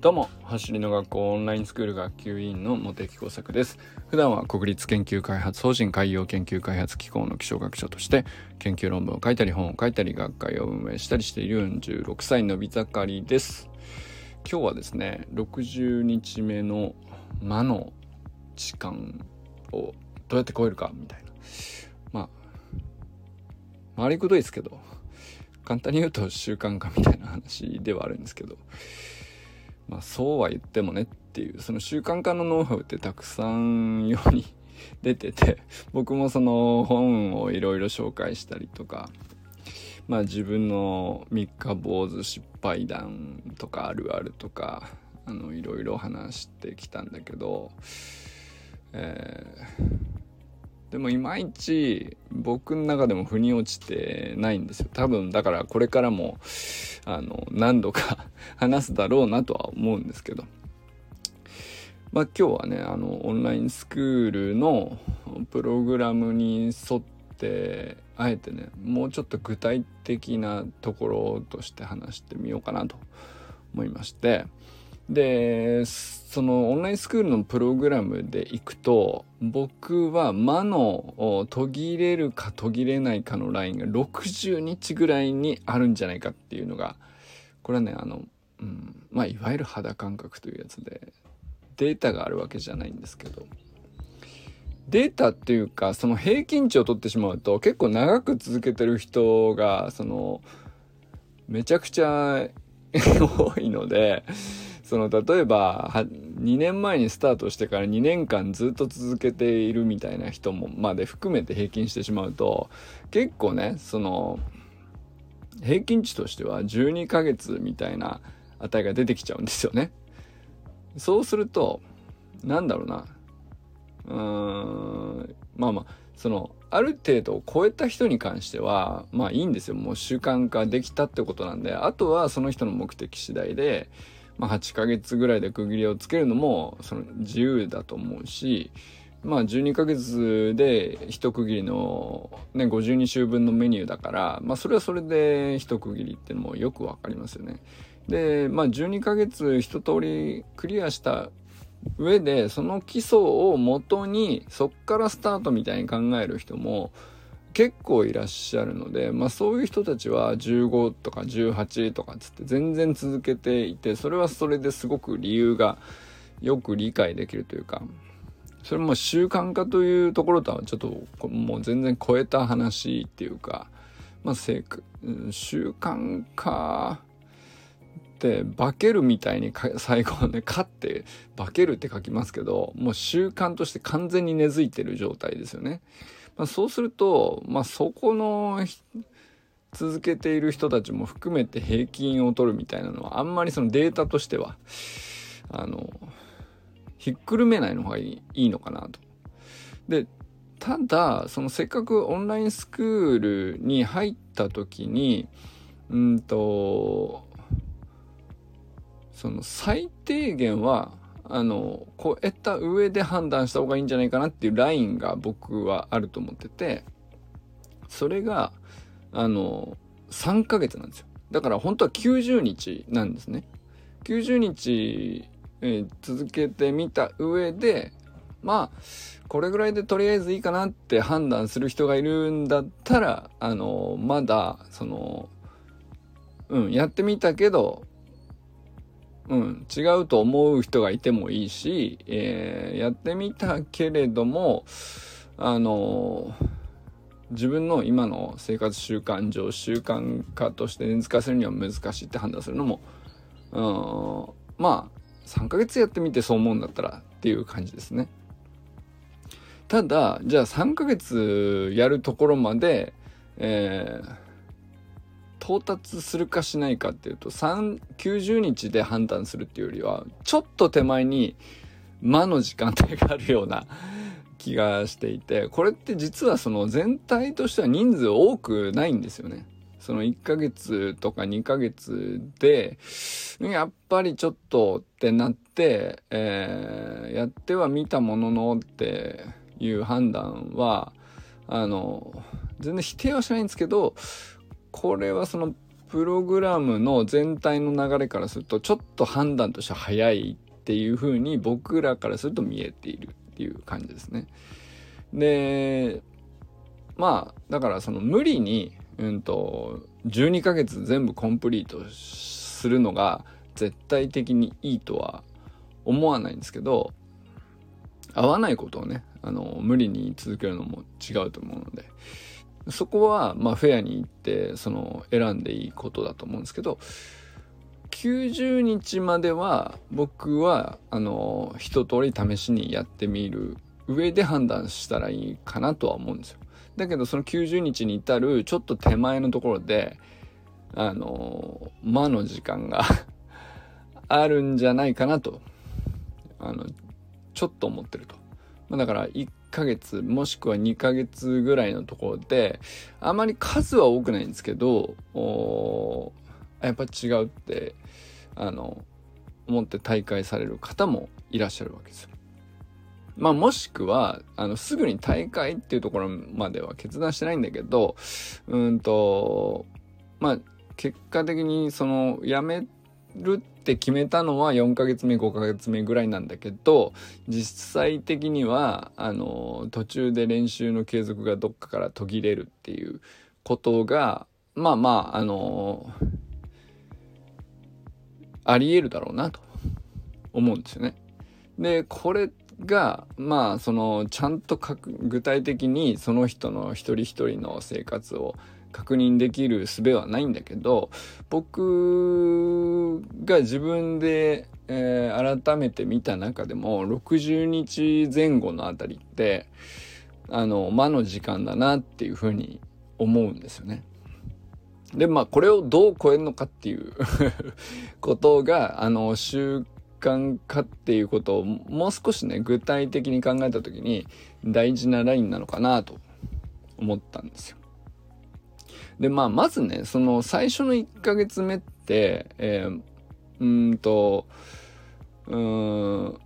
どうも走りの学校オンラインスクール学級委員の茂木耕作です。普段は国立研究開発法人海洋研究開発機構の気象学者として研究論文を書いたり本を書いたり学会を運営したりしている46歳のび盛りです。今日はですね60日目の魔の時間をどうやって超えるかみたいな。まあ回りくどいですけど簡単に言うと習慣化みたいな話ではあるんですけど。まあそうは言ってもねっていうその習慣化のノウハウってたくさん世に出てて 僕もその本をいろいろ紹介したりとかまあ自分の三日坊主失敗談とかあるあるとかあのいろいろ話してきたんだけど、えー、でもいまいち僕の中でも腑に落ちてないんですよ。多分だからこれからもあの何度か 話すだろうなとは思うんですけど。まあ今日はねあのオンラインスクールのプログラムに沿ってあえてねもうちょっと具体的なところとして話してみようかなと思いまして。でそのオンラインスクールのプログラムでいくと僕は魔の途切れるか途切れないかのラインが60日ぐらいにあるんじゃないかっていうのがこれはねあの、うん、まあいわゆる肌感覚というやつでデータがあるわけじゃないんですけど。データっていうかその平均値を取ってしまうと結構長く続けてる人がそのめちゃくちゃ多いのでその例えば2年前にスタートしてから2年間ずっと続けているみたいな人もまで含めて平均してしまうと結構ねその平均値としては12ヶ月みたいな値が出てきちゃうんですよね。そうするとなんだろうな。うーんまあまあそのある程度を超えた人に関してはまあいいんですよ。もう習慣化できたってことなんで。あとはその人の目的次第でまあ、8ヶ月ぐらいで区切りをつけるのもその自由だと思うし、まあ、12ヶ月で一区切りの、ね、52週分のメニューだから、まあ、それはそれで一区切りってのもよくわかりますよね。で、まあ、12ヶ月一通りクリアした上でその基礎をもとにそっからスタートみたいに考える人も結構いらっしゃるので、まあそういう人たちは15とか18とかつって全然続けていて、それはそれですごく理由がよく理解できるというか、それも習慣化というところとはちょっともう全然超えた話っていうか、まあ習慣化って化けるみたいに最後ね、勝って化けるって書きますけど、もう習慣として完全に根付いてる状態ですよね。まあ、そうすると、まあ、そこの続けている人たちも含めて平均を取るみたいなのはあんまりそのデータとしてはあのひっくるめないのがいいのかなと。でただそのせっかくオンラインスクールに入った時にうんとその最低限はあの超えた上で判断した方がいいんじゃないかなっていうラインが僕はあると思っててそれがあの3ヶ月なんですよ。だから本当は90日なんですね。90日、えー、続けてみた上でまあこれぐらいでとりあえずいいかなって判断する人がいるんだったらあのまだそのうんやってみたけどうん、違うと思う人がいてもいいし、えー、やってみたけれども、あの自分の今の生活習慣上習慣化として根付かせるには難しいって判断するのも、うん、まあ3ヶ月やってみてそう思うんだったらっていう感じですね。ただじゃあ3ヶ月やるところまで、えー到達するかしないかっていうと390日で判断するっていうよりはちょっと手前に魔の時間帯があるような気がしていてこれって実はその全体としては人数多くないんですよね。その1ヶ月とか2ヶ月でやっぱりちょっとってなって、えー、やってはみたもののっていう判断はあの全然否定はしないんですけどこれはそのプログラムの全体の流れからするとちょっと判断としては早いっていうふうに僕らからすると見えているっていう感じですね。でまあだからその無理に、うんと、12ヶ月全部コンプリートするのが絶対的にいいとは思わないんですけど合わないことをねあの無理に続けるのも違うと思うのでそこはまあフェアに行ってその選んでいいことだと思うんですけど90日までは僕はあの一通り試しにやってみる上で判断したらいいかなとは思うんですよ。だけどその90日に至るちょっと手前のところであの魔の時間があるんじゃないかなとあのちょっと思ってると。まあ、だからヶ月もしくは2ヶ月ぐらいのところであまり数は多くないんですけどやっぱ違うってあの思って大会される方もいらっしゃるわけですよ。まあもしくはあのすぐに大会っていうところまでは決断してないんだけどうんとまあ結果的にその辞めるって決めたのは4ヶ月目5ヶ月目ぐらいなんだけど実際的にはあの途中で練習の継続がどっかから途切れるっていうことがまあまああのありえるだろうなと思うんですよね。でこれがまあそのちゃんと具体的にその人の一人一人の生活を確認できる術はないんだけど僕が自分で、えー、改めて見た中でも60日前後のあたりってあの魔の時間だなっていうふうに思うんですよね。でまあこれをどう超えるのかっていう ことがあの習慣化っていうことをもう少しね具体的に考えた時に大事なラインなのかなと思ったんですよ。でまあまずねその最初の1ヶ月目って、えー、うんとうん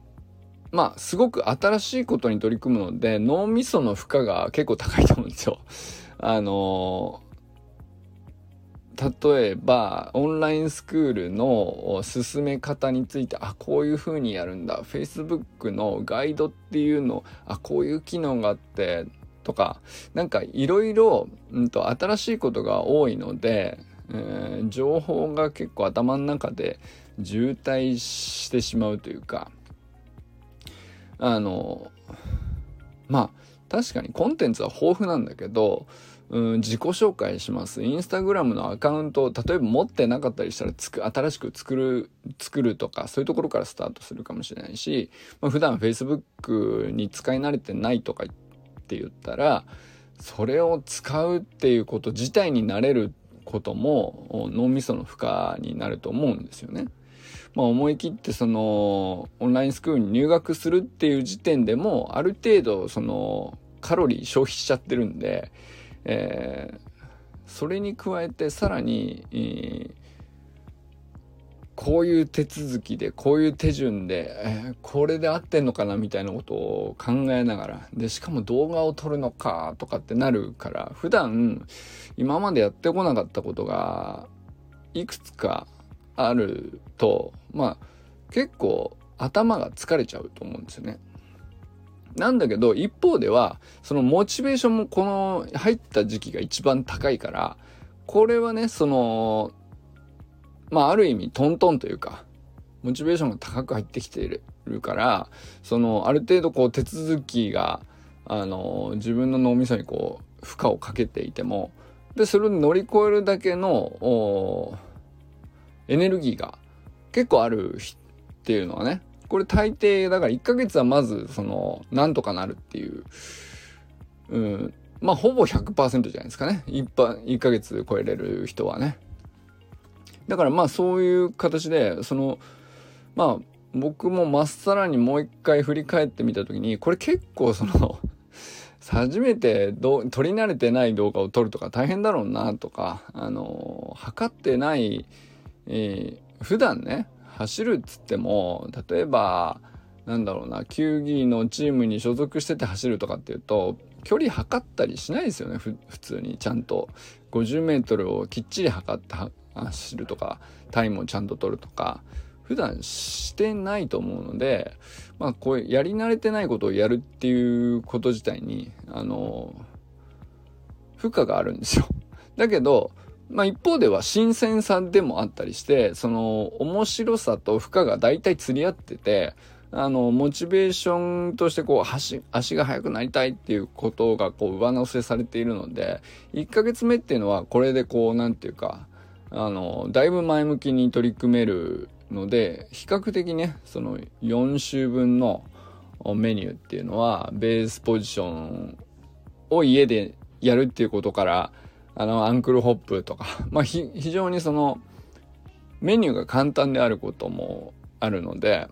まあすごく新しいことに取り組むので脳みその負荷が結構高いと思うんですよ。あの例えばオンラインスクールの進め方についてあこういう風にやるんだ Facebook のガイドっていうのあこういう機能があってとかなんかいろいろ新しいことが多いので、えー、情報が結構頭の中で渋滞してしまうというかあのまあ確かにコンテンツは豊富なんだけどうん自己紹介します。インスタグラムのアカウントを例えば持ってなかったりしたらつく新しく作る、作るとかそういうところからスタートするかもしれないし、まあ、普段 Facebook に使い慣れてないとかって言ったらそれを使うっていうこと自体になれることも脳みその負荷になると思うんですよね。まあ、思い切ってそのオンラインスクールに入学するっていう時点でもある程度そのカロリー消費しちゃってるんでえー、それに加えてさらに、えー、こういう手続きでこういう手順で、えー、これで合ってんのかなみたいなことを考えながらでしかも動画を撮るのかとかってなるから普段今までやってこなかったことがいくつかあるとまあ結構頭が疲れちゃうと思うんですよね。なんだけど、一方では、そのモチベーションもこの入った時期が一番高いから、これはね、その、まあある意味トントンというか、モチベーションが高く入ってきているから、そのある程度こう手続きが、あの、自分の脳みそにこう負荷をかけていても、で、それを乗り越えるだけの、エネルギーが結構あるっていうのはね、これ大抵だから1ヶ月はまずそのなんとかなるっていう、うん、まあほぼ100%じゃないですかね。1, 1ヶ月超えれる人はね。だからまあそういう形でそのまあ僕もまっさらにもう一回振り返ってみた時にこれ結構その初めてど撮り慣れてない動画を撮るとか大変だろうなとかあの測ってない、えー、普段ね走るっつっても例えばなんだろうな球技のチームに所属してて走るとかっていうと距離測ったりしないですよね普通に。ちゃんと。50m をきっちり測って走るとかタイムをちゃんと取るとか普段してないと思うのでまあこうやり慣れてないことをやるっていうこと自体にあの負荷があるんですよ。だけどまあ一方では新鮮さでもあったりしてその面白さと負荷が大体釣り合っててあの、モチベーションとしてこう、足、足が速くなりたいっていうことがこう、上乗せされているので、1ヶ月目っていうのはこれでこう、なんていうか、あの、だいぶ前向きに取り組めるので、比較的ね、その4週分のメニューっていうのは、ベースポジションを家でやるっていうことから、あの、アンクルホップとか、まあ、非常にその、メニューが簡単であることもあるので、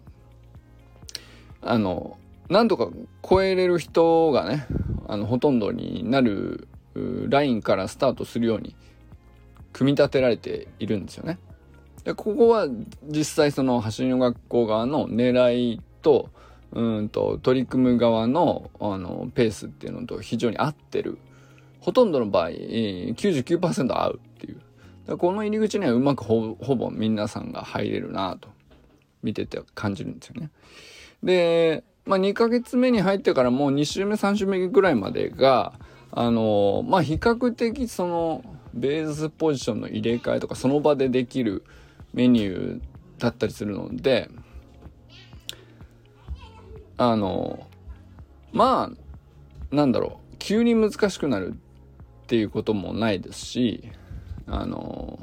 あの、なんとか超えれる人がね、あの、ほとんどになるラインからスタートするように組み立てられているんですよね。でここは実際その走りの学校側の狙いとうんと取り組む側のあのペースっていうのと非常に合ってるほとんどの場合99%合うっていうこの入り口にはうまくほぼ皆さんが入れるなと見てて感じるんですよね。で、まあ、2ヶ月目に入ってからもう2週目3週目ぐらいまでがあのまあ比較的そのベースポジションの入れ替えとかその場でできるメニューだったりするのであのまあなんだろう急に難しくなるっていうこともないですしあの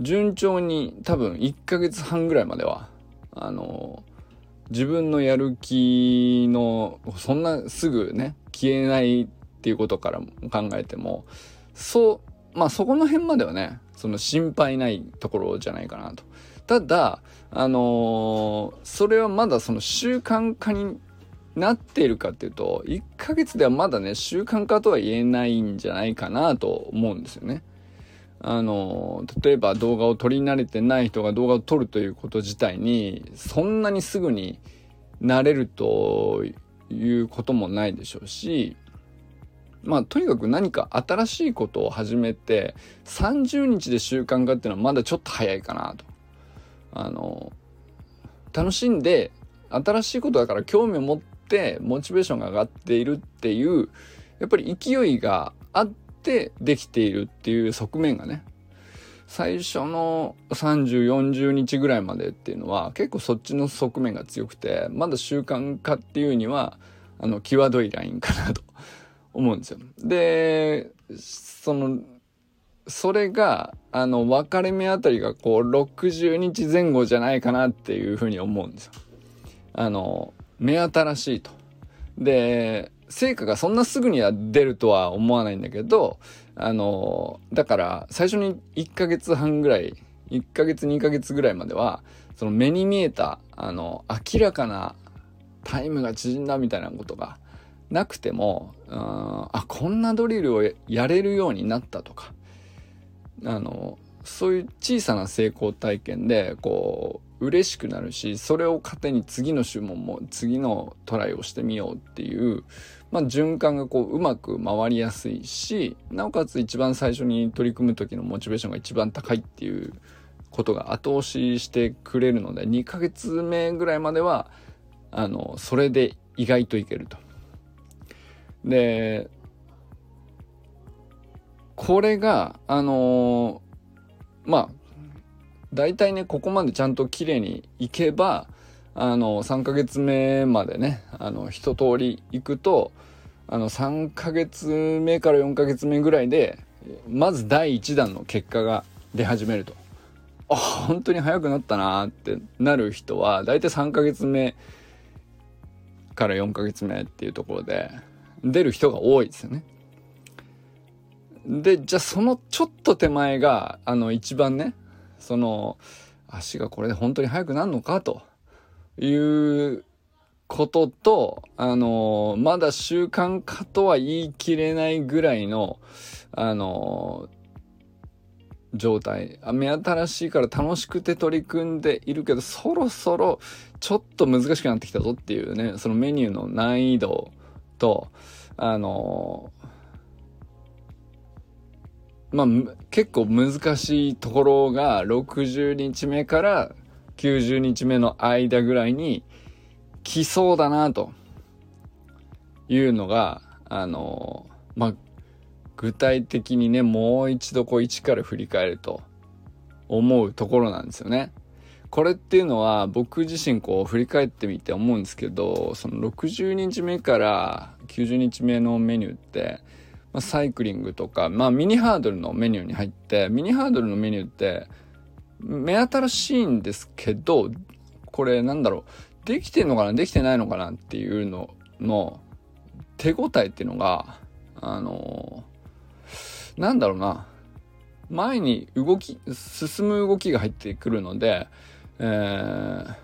順調に多分1ヶ月半ぐらいまではあの自分のやる気のそんなすぐね消えないっていうことから考えてもそうまあそこの辺まではねその心配ないところじゃないかなと。ただあのー、それはまだその習慣化になっているかっていうと1ヶ月ではまだね習慣化とは言えないんじゃないかなと思うんですよね。あの例えば動画を撮り慣れてない人が動画を撮るということ自体にそんなにすぐになれるということもないでしょうしまあとにかく何か新しいことを始めて30日で習慣化っていうのはまだちょっと早いかなと。あの楽しんで新しいことだから興味を持ってモチベーションが上がっているっていうやっぱり勢いがあってできているっていう側面がね最初の3040日ぐらいまでっていうのは結構そっちの側面が強くてまだ習慣化っていうにはあの際どいラインかなと思うんですよ。でそのそれがあの分かれ目あたりがこう60日前後じゃないかなっていうふうに思うんですよ。あの目新しいと。で成果がそんなすぐには出るとは思わないんだけど、あの、だから最初に1ヶ月半ぐらい、1ヶ月2ヶ月ぐらいまでは、その目に見えた、あの、明らかなタイムが縮んだみたいなことがなくても、うん、あ、こんなドリルをやれるようになったとか、あの、そういう小さな成功体験で、こう、嬉しくなるし、それを糧に次の種目も次のトライをしてみようっていう、まあ、循環がこううまく回りやすいしなおかつ一番最初に取り組む時のモチベーションが一番高いっていうことが後押ししてくれるので2ヶ月目ぐらいまではあのそれで意外といけると。でこれがあのまあ大体ねここまでちゃんと綺麗にいけばあの3ヶ月目までねあの一通り行くとあの3ヶ月目から4ヶ月目ぐらいでまず第1弾の結果が出始めると。あ本当に早くなったなってなる人は大体3ヶ月目から4ヶ月目っていうところで出る人が多いですよね。でじゃあそのちょっと手前があの一番ねその足がこれで本当に速くなるのかということと、あのまだ習慣化とは言い切れないぐらいの、あの状態。目新しいから楽しくて取り組んでいるけど、そろそろちょっと難しくなってきたぞっていうね、そのメニューの難易度と、あのまあ、結構難しいところが60日目から90日目の間ぐらいに来そうだなというのが、あの、まあ、具体的にね、もう一度こう一から振り返ると思うところなんですよね。これっていうのは僕自身こう振り返ってみて思うんですけど、その60日目から90日目のメニューって、まあ、サイクリングとか、まあミニハードルのメニューに入って、ミニハードルのメニューって目新しいんですけど、これなんだろう、できてんのかなできてないのかなっていうのの手応えっていうのが、あのー、なんだろうな、前に動き、進む動きが入ってくるので、えー、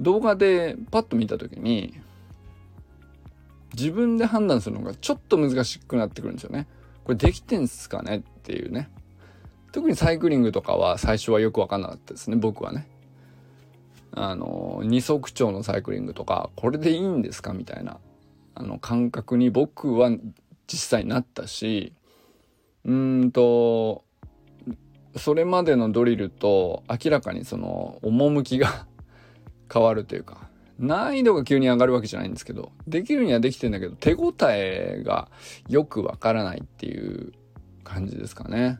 動画でパッと見た時に、自分で判断するのがちょっと難しくなってくるんですよね。これできてんすかね？っていうね。特にサイクリングとかは最初はよくわかんなかったですね、僕はね。あの、二足長のサイクリングとか、これでいいんですか？みたいな、あの、感覚に僕は実際になったし、うんと、それまでのドリルと明らかにその、趣が 変わるというか、難易度が急に上がるわけじゃないんですけど、できるにはできてんだけど、手応えがよくわからないっていう感じですかね。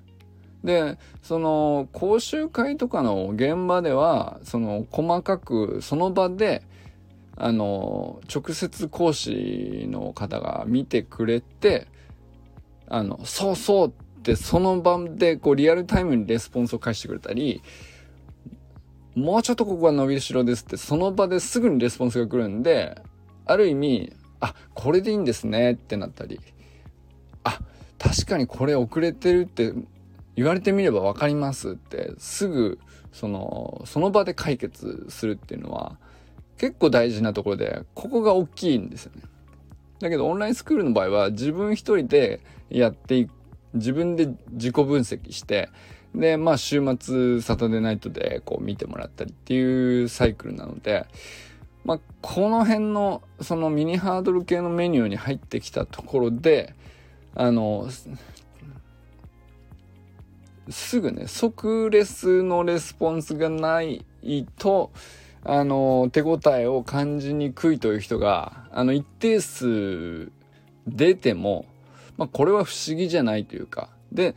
で、その講習会とかの現場では、その細かくその場で、あの、直接講師の方が見てくれて、あの、そうそうっその場でこうリアルタイムにレスポンスを返してくれたり、もうちょっとここが伸びしろですってその場ですぐにレスポンスが来るんで、ある意味、あ、これでいいんですねってなったり、あ、確かにこれ遅れてるって言われてみれば分かりますってすぐそのその場で解決するっていうのは結構大事なところでここが大きいんですよね。だけどオンラインスクールの場合は自分一人でやっていく自分で自己分析してでまあ週末サタデーナイトでこう見てもらったりっていうサイクルなのでまあこの辺のそのミニハードル系のメニューに入ってきたところであのすぐね、即レスのレスポンスがないと、あの、手応えを感じにくいという人が、あの、一定数出ても、まあ、これは不思議じゃないというか、で、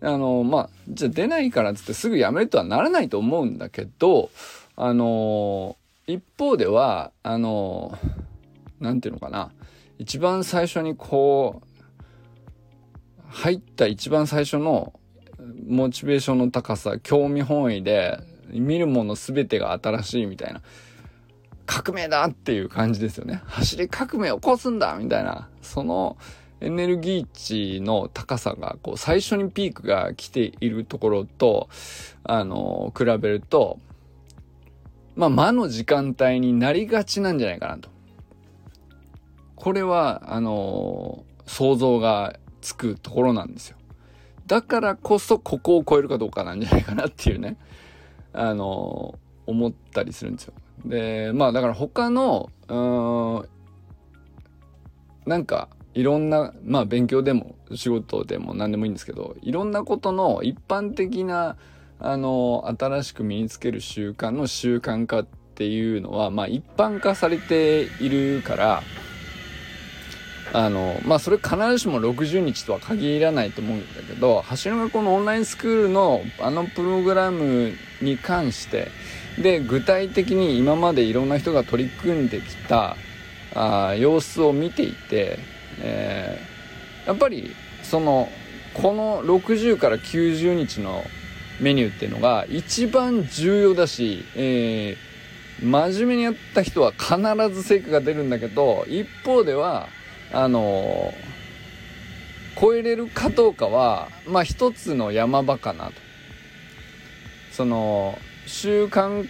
あの、まあ、じゃ出ないからっつってすぐやめるとはならないと思うんだけど、あの、一方では、あの、なんていうのかな、一番最初にこう、入った一番最初のモチベーションの高さ、興味本位で、見るもの全てが新しいみたいな。革命だっていう感じですよね。走り革命を起こすんだみたいな。そのエネルギー値の高さが、こう、最初にピークが来ているところと、あの、比べると、まあ、魔の時間帯になりがちなんじゃないかなと。これは、あの、想像がつくところなんですよ。だからこそここを超えるかどうかなんじゃないかなっていうね、あの、思ったりするんですよ。で、まあだから他の、うーん、なんかいろんな、まあ勉強でも仕事でも何でもいいんですけど、いろんなことの一般的な、あの、新しく身につける習慣の習慣化っていうのは、まあ一般化されているから、あの、まあ、それ必ずしも60日とは限らないと思うんだけど、橋の学校のオンラインスクールのあのプログラムに関して、で、具体的に今までいろんな人が取り組んできた、あ様子を見ていて、えー、やっぱり、その、この60から90日のメニューっていうのが一番重要だし、えー、真面目にやった人は必ず成果が出るんだけど、一方では、あの超えれるかどうかはまあ一つの山場かなと。その習慣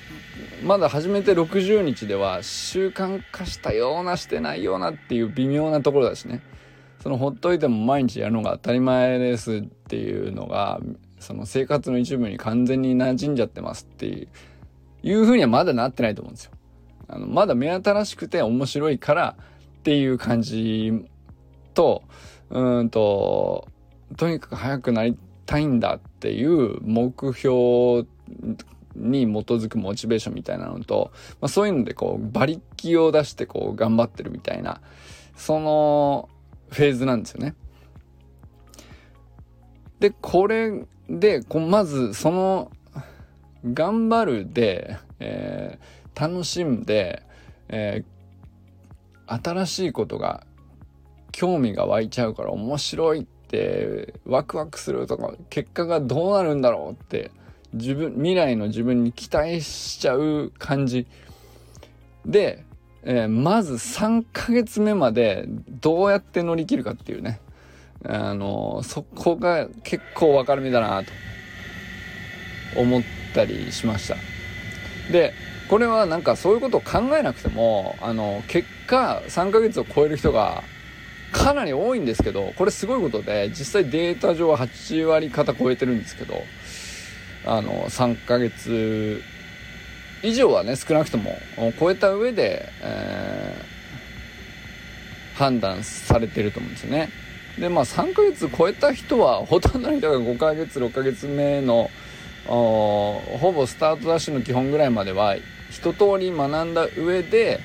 まだ始めて60日では習慣化したようなしてないようなっていう微妙なところだしねそのほっといても毎日やるのが当たり前ですっていうのがその生活の一部に完全に馴染んじゃってますっていういうふうにはまだなってないと思うんですよ。あのまだ目新しくて面白いからっていう感じと、うんと、とにかく速くなりたいんだっていう目標に基づくモチベーションみたいなのと、まあ、そういうのでこう馬力を出してこう頑張ってるみたいなそのフェーズなんですよね。でこれでこまずその頑張るで、えー、楽しんで、えー、新しいことが興味が湧いちゃうから面白いってワクワクするとか結果がどうなるんだろうって自分未来の自分に期待しちゃう感じ。で、えー、まず3ヶ月目までどうやって乗り切るかっていうね。あのそこが結構分かる目だなと。思ったりしました。でこれはなんかそういうことを考えなくてもあの結果3ヶ月を超える人がかなり多いんですけどこれすごいことで実際データ上は8割方超えてるんですけどあの3ヶ月以上はね少なくとも超えた上で、えー、判断されてると思うんですよね。でまあ3ヶ月超えた人はほとんどの人が5ヶ月6ヶ月目のほぼスタートダッシュの基本ぐらいまでは一通り学んだ上で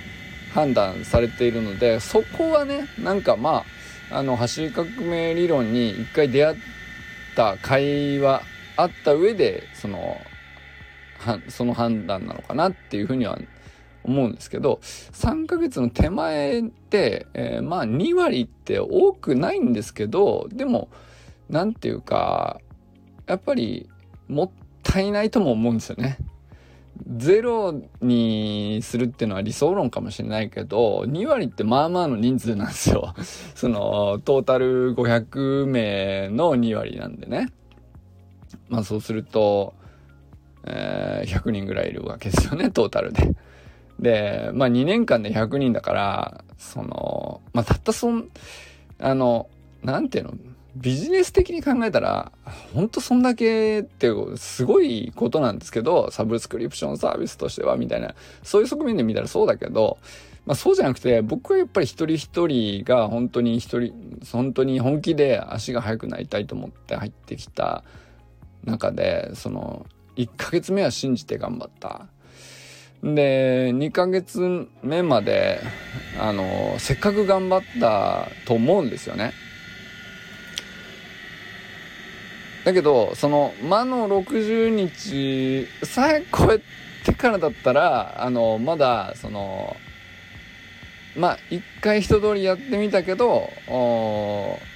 判断されているのでそこはねなんかまああの走り革命理論に一回出会った会話あった上でそのその判断なのかなっていうふうには思うんですけど3ヶ月の手前って、えー、まあ2割って多くないんですけどでも何て言うかやっぱりもったいないとも思うんですよね。ゼロにするっていうのは理想論かもしれないけど2割ってまあまあの人数なんですよ。そのトータル500名の2割なんでね。まあそうすると、えー、100人ぐらいいるわけですよね、トータルで。で、まあ2年間で100人だから、その、まあたったそん、あの、なんていうの、ビジネス的に考えたら、ほんとそんだけってすごいことなんですけど、サブスクリプションサービスとしてはみたいな、そういう側面で見たらそうだけど、まあそうじゃなくて、僕はやっぱり一人一人が本当に一人、本当に本気で足が速くなりたいと思って入ってきた中でその1ヶ月目は信じて頑張った。で2ヶ月目まであのせっかく頑張ったと思うんですよね。だけどその魔の60日さえ超えてからだったらあのまだそのまあ一回一通りやってみたけど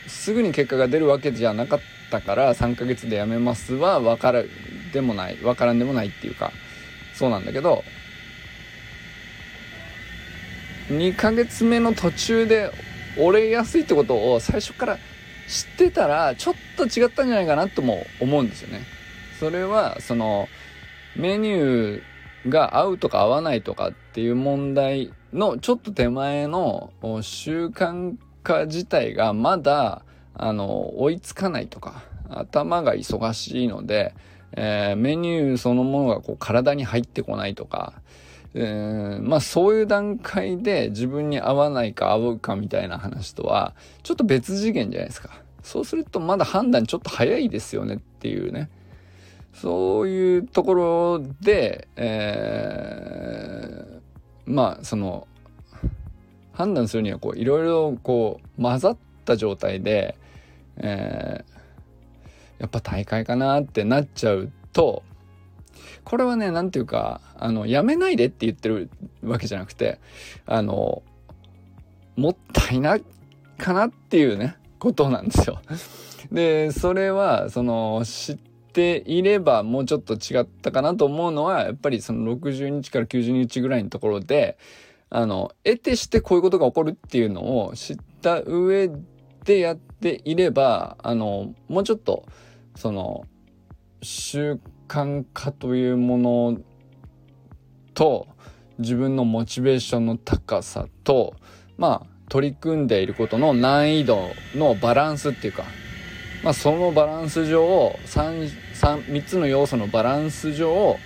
すぐに結果が出るわけじゃなかったったから3ヶ月で辞めますは分からんでもない分からんでもないっていうかそうなんだけど2ヶ月目の途中で折れやすいってことを最初から知ってたらちょっと違ったんじゃないかなとも思うんですよね。それはそのメニューが合うとか合わないとかっていう問題のちょっと手前の習慣化自体がまだあの、追いつかないとか、頭が忙しいので、えー、メニューそのものがこう体に入ってこないとか、えー、まあそういう段階で自分に合わないか合うかみたいな話とは、ちょっと別次元じゃないですか。そうするとまだ判断ちょっと早いですよねっていうね。そういうところで、えー、まあその、判断するにはこういろいろこう混ざった状態で、えー、やっぱ大会かなってなっちゃうと、これはね、なんていうか、あの、やめないでって言ってるわけじゃなくて、あの、もったいないかなっていうね、ことなんですよ。で、それは、その、知っていればもうちょっと違ったかなと思うのは、やっぱりその60日から90日ぐらいのところで、あの、得てしてこういうことが起こるっていうのを知った上でやっていればあのもうちょっとその習慣化というものと自分のモチベーションの高さとまあ取り組んでいることの難易度のバランスっていうか、まあ、そのバランス上 3, 3, 3つの要素のバランス上、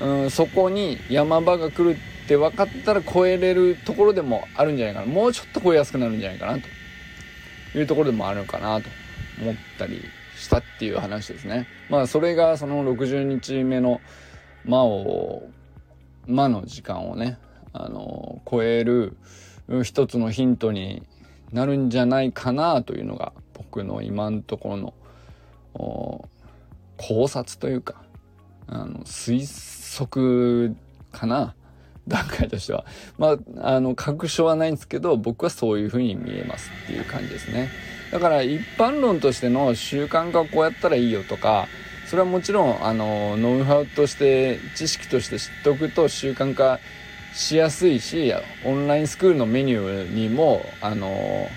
うん、そこに山場が来るって分かったら超えれるところでもあるんじゃないかな。もうちょっと超えやすくなるんじゃないかなと。いうところでもあるのかなと思ったりしたっていう話ですね。まあそれがその60日目の魔を魔の時間をねあの超える一つのヒントになるんじゃないかなというのが僕の今のところの考察というかあの推測かな段階としては。まああの確証はないんですけど僕はそういうふうに見えますっていう感じですね。だから一般論としての習慣化こうやったらいいよとかそれはもちろんあのノウハウとして知識として知っておくと習慣化しやすいしオンラインスクールのメニューにもあの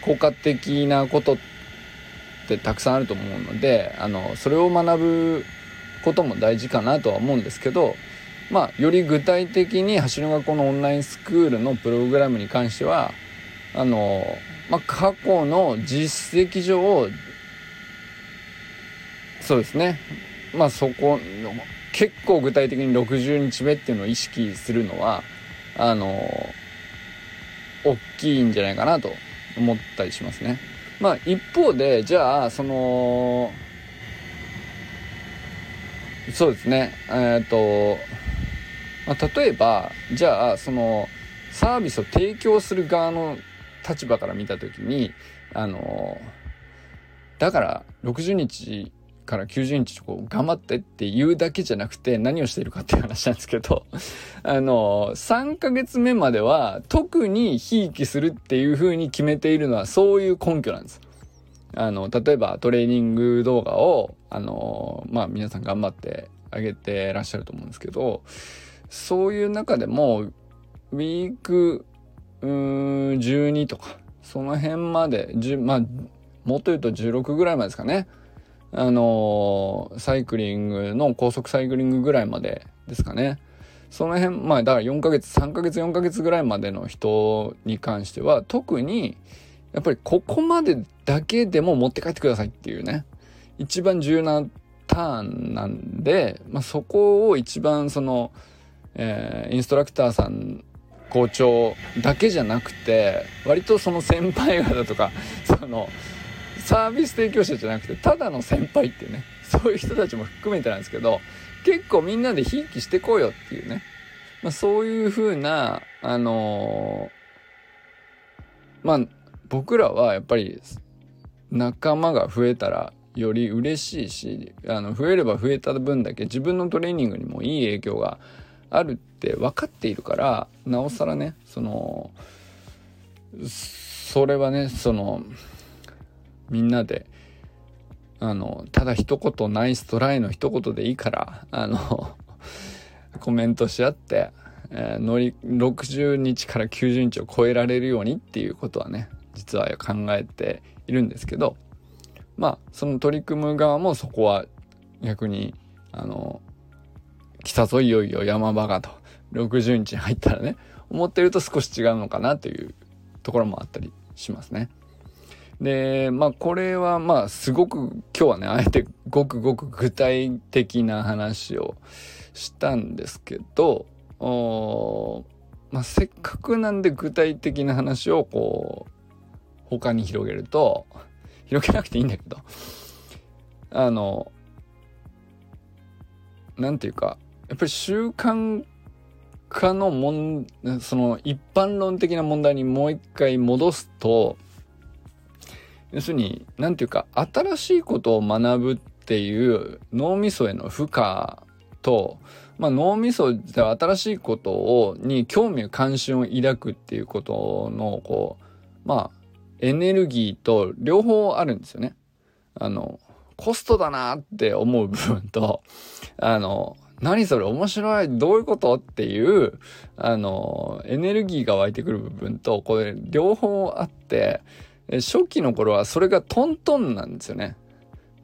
効果的なことってたくさんあると思うのであのそれを学ぶことも大事かなとは思うんですけどまあより具体的に走る学校のオンラインスクールのプログラムに関してはあの、まあ、過去の実績上そうですねまあそこ結構具体的に60日目っていうのを意識するのはあの大きいんじゃないかなと思ったりしますね。まあ一方でじゃあそのそうですねえっ、と、まあ、例えばじゃあそのサービスを提供する側の立場から見た時にあのだから60日から90日こう頑張ってって言うだけじゃなくて何をしているかっていう話なんですけど、あの、3ヶ月目までは特にひいきするっていう風に決めているのはそういう根拠なんです。あの、例えばトレーニング動画を、あの、まあ皆さん頑張ってあげてらっしゃると思うんですけど、そういう中でも、ウィーク、うーん、12とか、その辺まで、まあ、もっと言うと16ぐらいまでですかね。あのー、サイクリングの高速サイクリングぐらいまでですかね。その辺、まあだから4ヶ月、3ヶ月、4ヶ月ぐらいまでの人に関しては特にやっぱりここまでだけでも持って帰ってくださいっていうね、一番重要なターンなんで、まあそこを一番その、えー、インストラクターさん校長だけじゃなくて割とその先輩方とか そのサービス提供者じゃなくてただの先輩ってねそういう人たちも含めてなんですけど結構みんなでひいきしてこうよっていうね、まあ、そういう風なあのー、まあ僕らはやっぱり仲間が増えたらより嬉しいしあの増えれば増えた分だけ自分のトレーニングにもいい影響があるって分かっているからなおさらねそのそれはねそのみんなであのただ一言ナイストライの一言でいいからあの コメントし合って、えー、乗り60日から90日を超えられるようにっていうことはね実は考えているんですけどまあその取り組む側もそこは逆にあの来たぞいよいよ山場がと60日に入ったらね思ってると少し違うのかなというところもあったりしますね。で、まあこれはまあすごく今日はね、あえてごくごく具体的な話をしたんですけど、まあせっかくなんで具体的な話をこう、他に広げると、広げなくていいんだけど、あの、なんていうか、やっぱり習慣化のもん、その一般論的な問題にもう一回戻すと、要するに何て言うか新しいことを学ぶっていう脳みそへの負荷と、まあ、脳みそでは新しいことをに興味関心を抱くっていうことのこうまあエネルギーと両方あるんですよね。あのコストだなって思う部分とあの何それ面白いどういうこと？っていうあのエネルギーが湧いてくる部分とこれ両方あって初期の頃はそれがトントンなんですよね。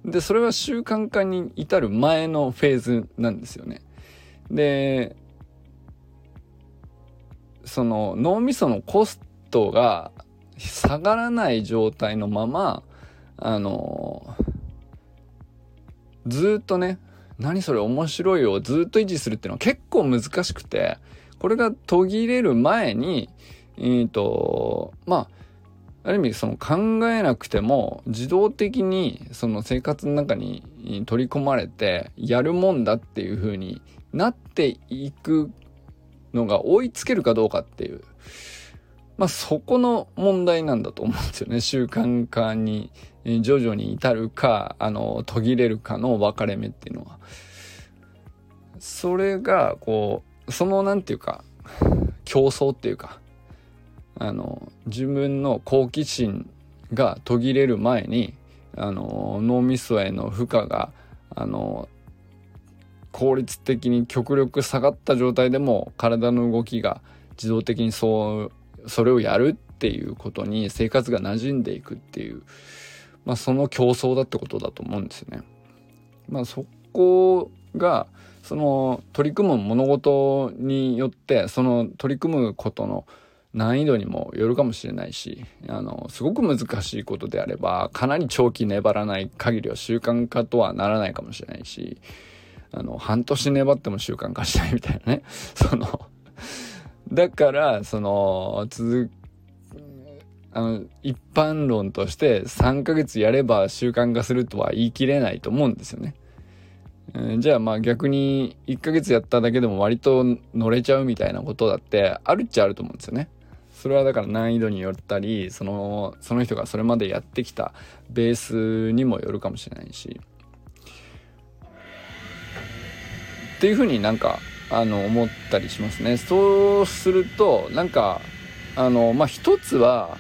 で、それは習慣化に至る前のフェーズなんですよね。で、その脳みそのコストが下がらない状態のまま、あの、ずっとね、何それ面白いをずっと維持するっていうのは結構難しくて、これが途切れる前に、えっ、ー、と、まあ、ある意味その考えなくても自動的にその生活の中に取り込まれてやるもんだっていう風になっていくのが追いつけるかどうかっていうまあそこの問題なんだと思うんですよね習慣化に。徐々に至るかあの途切れるかの分かれ目っていうのは。それがこうその何て言うか競争っていうかあの自分の好奇心が途切れる前にあの脳みそへの負荷があの効率的に極力下がった状態でも体の動きが自動的にそうそれをやるっていうことに生活が馴染んでいくっていう、まあ、その競争だってことだと思うんですよね。まあ、そこがその取り組む物事によってその取り組むことの難易度にもよるかもしれないし、あの、すごく難しいことであれば、かなり長期粘らない限りは習慣化とはならないかもしれないし、あの、半年粘っても習慣化しないみたいなね。その、だから、その、続あの、一般論として3ヶ月やれば習慣化するとは言い切れないと思うんですよね。じゃあまあ逆に1ヶ月やっただけでも割と乗れちゃうみたいなことだってあるっちゃあると思うんですよね。それはだから難易度によったりそのその人がそれまでやってきたベースにもよるかもしれないしっていうふうになんかあの思ったりしますねそうするとなんかあのまあ一つは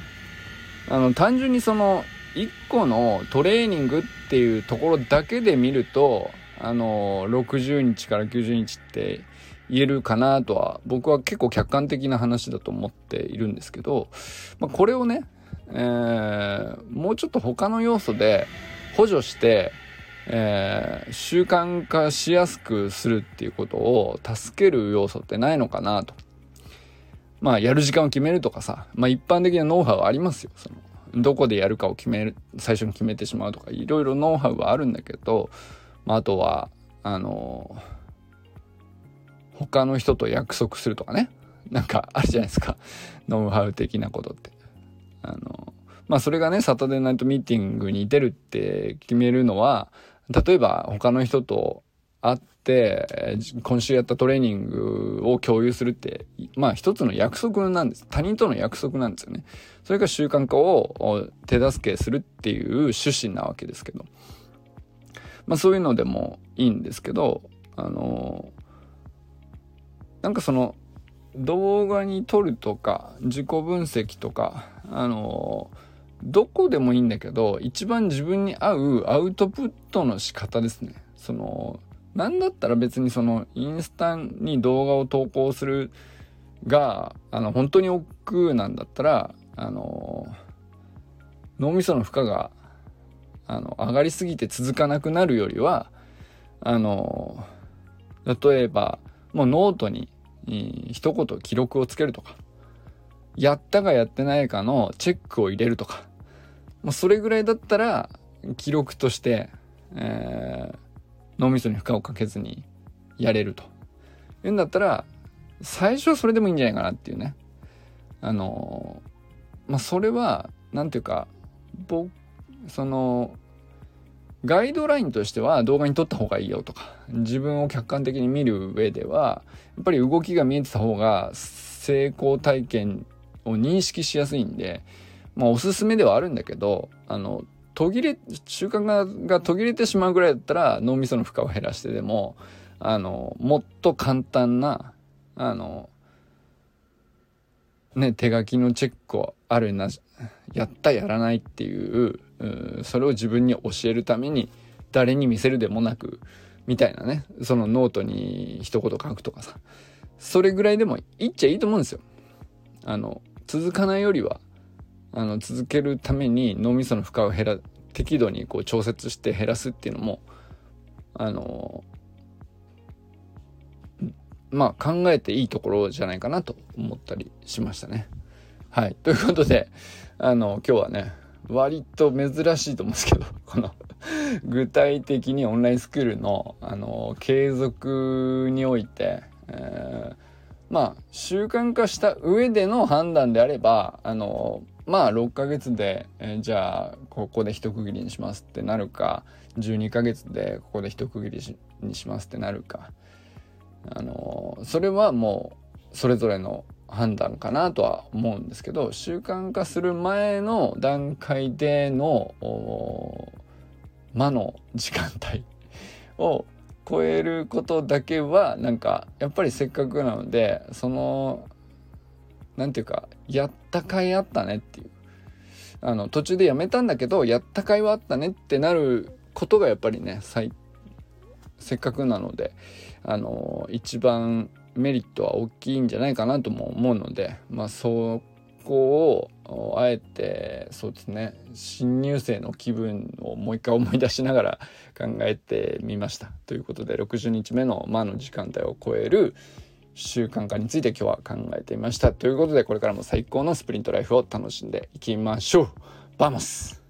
あの単純にその1個のトレーニングっていうところだけで見るとあの60日から90日って言えるかなとは僕は結構客観的な話だと思っているんですけど、まあ、これをね、えー、もうちょっと他の要素で補助して、えー、習慣化しやすくするっていうことを助ける要素ってないのかなと。まあやる時間を決めるとかさ、まあ一般的なノウハウはありますよ。そのどこでやるかを決める、最初に決めてしまうとか、いろいろノウハウはあるんだけど、まあ、あとは、あの他の人と約束するとかね。なんかあるじゃないですか。ノウハウ的なことって。あのまあそれがねサタデーナイトミーティングに出るって決めるのは例えば他の人と会って今週やったトレーニングを共有するってまあ一つの約束なんです。他人との約束なんですよね。それが習慣化を手助けするっていう趣旨なわけですけど。まあそういうのでもいいんですけどあのなんかその動画に撮るとか自己分析とかあのどこでもいいんだけど一番自分に合うアウトプットの仕方ですね。そのなんだったら別にそのインスタに動画を投稿するがあの本当に億劫なんだったらあの脳みその負荷があの上がりすぎて続かなくなるよりはあの例えばもうノートに一言記録をつけるとか、やったかやってないかのチェックを入れるとか、もうそれぐらいだったら記録として、えー、脳みそに負荷をかけずにやれると。いうんだったら、最初はそれでもいいんじゃないかなっていうね。あのまあ、それは、なんていうか、僕、その、ガイドラインとしては動画に撮った方がいいよとか自分を客観的に見る上ではやっぱり動きが見えてた方が成功体験を認識しやすいんでまあおすすめではあるんだけどあの途切れ習慣がが途切れてしまうぐらいだったら脳みその負荷を減らしてでもあのもっと簡単なあのね手書きのチェックをあるなやったやらないっていううそれを自分に教えるために誰に見せるでもなくみたいなねそのノートに一言書くとかさそれぐらいでもいいっちゃいいと思うんですよ。あの続かないよりはあの続けるために脳みその負荷を減ら適度にこう調節して減らすっていうのもあのまあ考えていいところじゃないかなと思ったりしましたね。はい。ということで、あの、今日はね、割と珍しいと思うんですけど、この具体的にオンラインスクールの、あの、継続において、えー、まあ、習慣化した上での判断であれば、あの、まあ6ヶ月で、えー、じゃあここで一区切りにしますってなるか12ヶ月でここで一区切りにしますってなるか。あのー、それはもうそれぞれの判断かなとは思うんですけど習慣化する前の段階での魔の時間帯 を超えることだけはなんかやっぱりせっかくなのでその何て言うかやった甲斐あったねっていう。あの途中でやめたんだけどやった甲斐はあったねってなることがやっぱりねせっかくなのであの一番メリットは大きいんじゃないかなとも思うのでまあそこをあえてそうですね新入生の気分をもう一回思い出しながら考えてみました。ということで60日目の魔の時間帯を超える習慣化について今日は考えてみました。ということでこれからも最高のスプリントライフを楽しんでいきましょう。バモス。